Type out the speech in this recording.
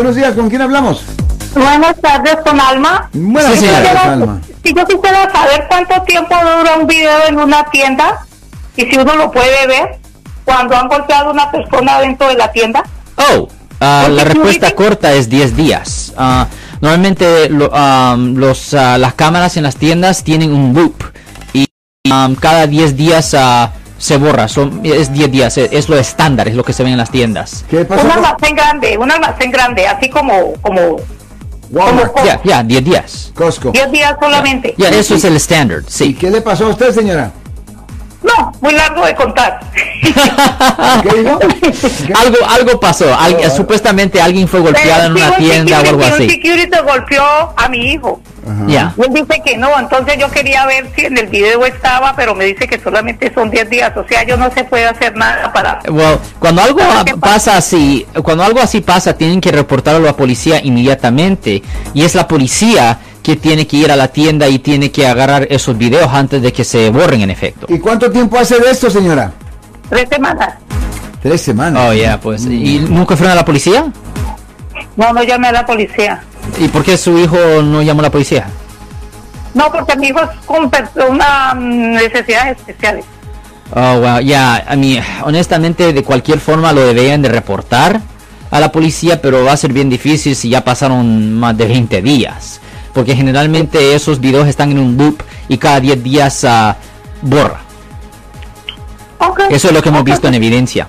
Buenos días, ¿con quién hablamos? Buenas tardes, con Alma. Buenas Sí, tardes, señora. Alma. Si yo quisiera saber cuánto tiempo dura un video en una tienda y si uno lo puede ver cuando han golpeado a una persona dentro de la tienda. Oh, ¿Por la respuesta corta es 10 días. Ah, normalmente lo- am, los, ah, las cámaras en las tiendas tienen un loop y am, cada 10 días se borra. Son, es 10 días, es, es lo estándar, es lo que se ve en las tiendas. ¿Qué pasó? Un almacén grande, un almacén grande, así como como Ya, ya, 10 días. Costco. 10 días solamente. Ya, eso es el estándar, ¿Y sí. qué le pasó a usted, señora? No, muy largo de contar. ¿Qué dijo? ¿Qué? algo, algo pasó. Alguien- Oh, supuestamente alguien fue golpeado en una tienda o algo security- Un así. security golpeó a mi hijo. Ajá. Ya. Y él dice que no, entonces yo quería ver si en el video estaba, pero me dice que solamente son 10 días, o sea, yo no se puede hacer nada para... Well, cuando algo ¿Sabes qué pasa? pasa así, cuando algo así pasa, tienen que reportarlo a la policía inmediatamente. Y es la policía que tiene que ir a la tienda y tiene que agarrar esos videos antes de que se borren en efecto. ¿Y cuánto tiempo hace de esto, señora? Tres semanas. Tres semanas. Oh, ya, pues. ¿Y nunca fueron a la policía? No, no llamé a la policía. ¿Y por qué su hijo no llamó a la policía? No, porque mi hijo es con personas mm, necesidades especiales. Oh, wow, ya, a mí, honestamente, de cualquier forma lo deberían de reportar a la policía, pero va a ser bien difícil si ya pasaron más de 20 días. Porque generalmente esos videos están en un loop y cada 10 días ah, borra. Ok. Eso es lo que hemos visto en evidencia.